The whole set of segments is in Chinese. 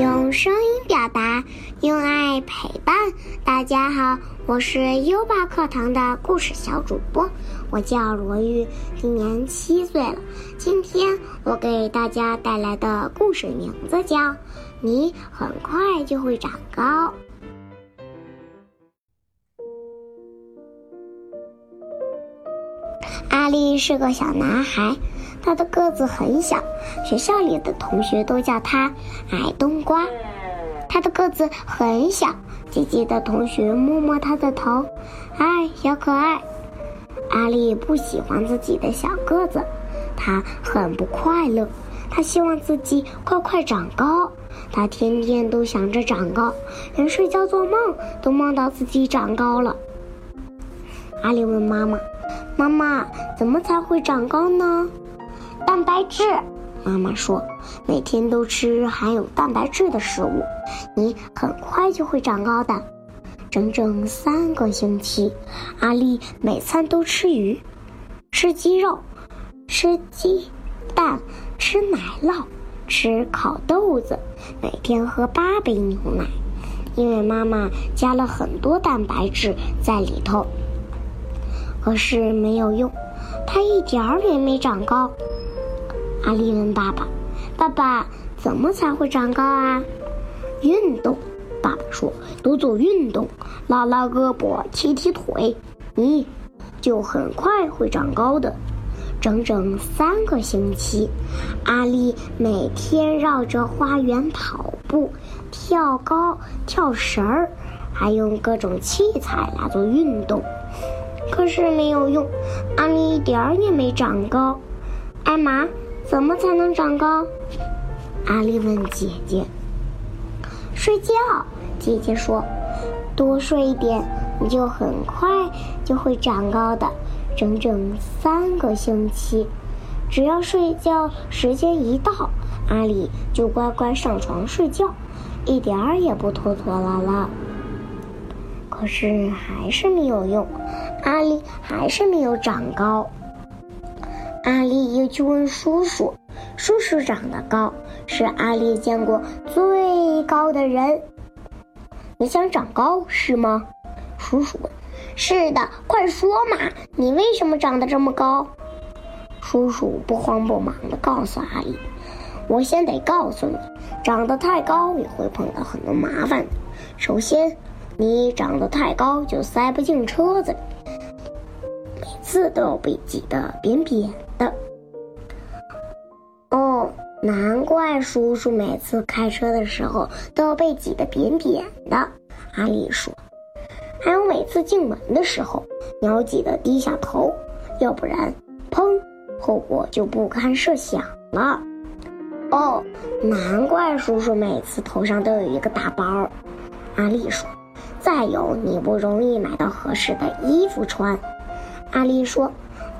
用声音表达，用爱陪伴。大家好，我是优爸课堂的故事小主播，我叫罗玉，今年七岁了。今天我给大家带来的故事名字叫《你很快就会长高》。阿力是个小男孩。他的个子很小，学校里的同学都叫他矮冬瓜。他的个子很小，姐姐的同学摸摸他的头，哎，小可爱。阿丽不喜欢自己的小个子，他很不快乐。他希望自己快快长高，他天天都想着长高，连睡觉做梦都梦到自己长高了。阿丽问妈妈：“妈妈，怎么才会长高呢？”蛋白质，妈妈说，每天都吃含有蛋白质的食物，你很快就会长高的。整整三个星期，阿丽每餐都吃鱼，吃鸡肉，吃鸡蛋，吃奶酪，吃烤豆子，每天喝八杯牛奶，因为妈妈加了很多蛋白质在里头。可是没有用，她一点儿也没长高。阿丽问爸爸：“爸爸，怎么才会长高啊？”运动，爸爸说：“多做运动，拉拉胳膊，踢踢腿，你就很快会长高的。”整整三个星期，阿丽每天绕着花园跑步、跳高、跳绳儿，还用各种器材来做运动。可是没有用，阿丽一点儿也没长高。艾玛。怎么才能长高？阿丽问姐姐。睡觉，姐姐说，多睡一点，你就很快就会长高的。整整三个星期，只要睡觉时间一到，阿丽就乖乖上床睡觉，一点儿也不拖拖拉拉。可是还是没有用，阿丽还是没有长高。阿丽又去问叔叔，叔叔长得高，是阿丽见过最高的人。你想长高是吗？叔叔问。是的，快说嘛，你为什么长得这么高？叔叔不慌不忙地告诉阿丽：“我先得告诉你，长得太高也会碰到很多麻烦的。首先，你长得太高就塞不进车子里。”字都要被挤得扁扁的。哦，难怪叔叔每次开车的时候都要被挤得扁扁的。阿丽说：“还有每次进门的时候，你要记得低下头，要不然，砰，后果就不堪设想了。”哦，难怪叔叔每次头上都有一个大包。阿丽说：“再有，你不容易买到合适的衣服穿。”阿丽说：“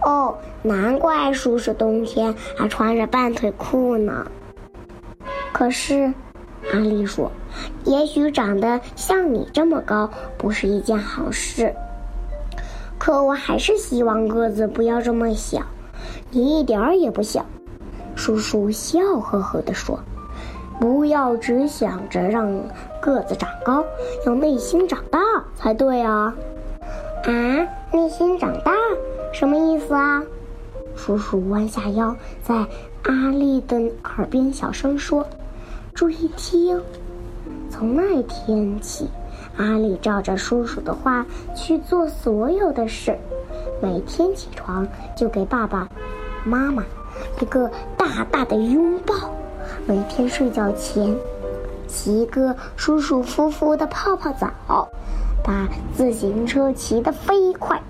哦，难怪叔叔冬天还穿着半腿裤呢。”可是，阿丽说：“也许长得像你这么高不是一件好事。可我还是希望个子不要这么小。你一点儿也不小。”叔叔笑呵呵地说：“不要只想着让个子长高，要内心长大才对啊。”啊，内心长大，什么意思啊？叔叔弯下腰，在阿丽的耳边小声说：“注意听。”从那天起，阿丽照着叔叔的话去做所有的事。每天起床就给爸爸妈妈一个大大的拥抱。每天睡觉前，洗一个舒舒服服的泡泡澡。把自行车骑得飞快，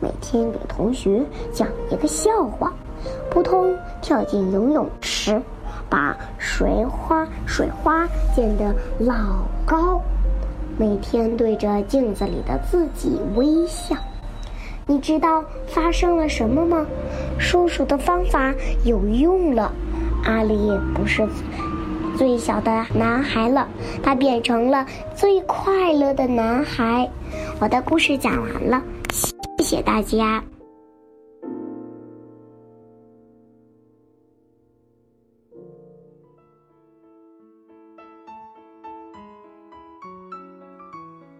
每天给同学讲一个笑话，扑通跳进游泳池，把水花水花溅得老高，每天对着镜子里的自己微笑。你知道发生了什么吗？叔叔的方法有用了，阿里不是。最小的男孩了，他变成了最快乐的男孩。我的故事讲完了，谢谢大家。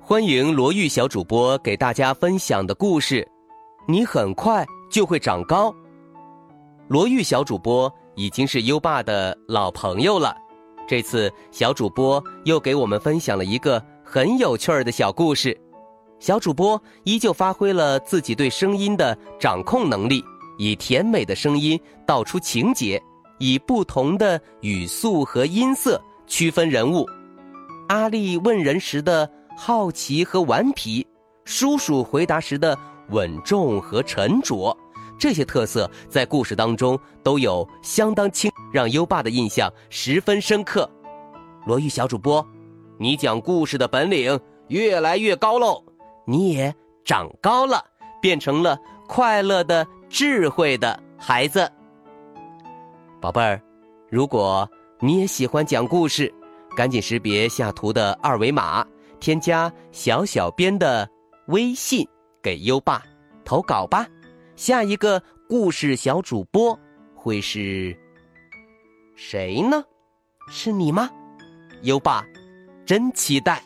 欢迎罗玉小主播给大家分享的故事，你很快就会长高。罗玉小主播已经是优爸的老朋友了，这次小主播又给我们分享了一个很有趣儿的小故事。小主播依旧发挥了自己对声音的掌控能力，以甜美的声音道出情节，以不同的语速和音色区分人物。阿丽问人时的。好奇和顽皮，叔叔回答时的稳重和沉着，这些特色在故事当中都有相当清，让优爸的印象十分深刻。罗玉小主播，你讲故事的本领越来越高喽，你也长高了，变成了快乐的、智慧的孩子。宝贝儿，如果你也喜欢讲故事，赶紧识别下图的二维码。添加小小编的微信，给优爸投稿吧。下一个故事小主播会是谁呢？是你吗？优爸真期待。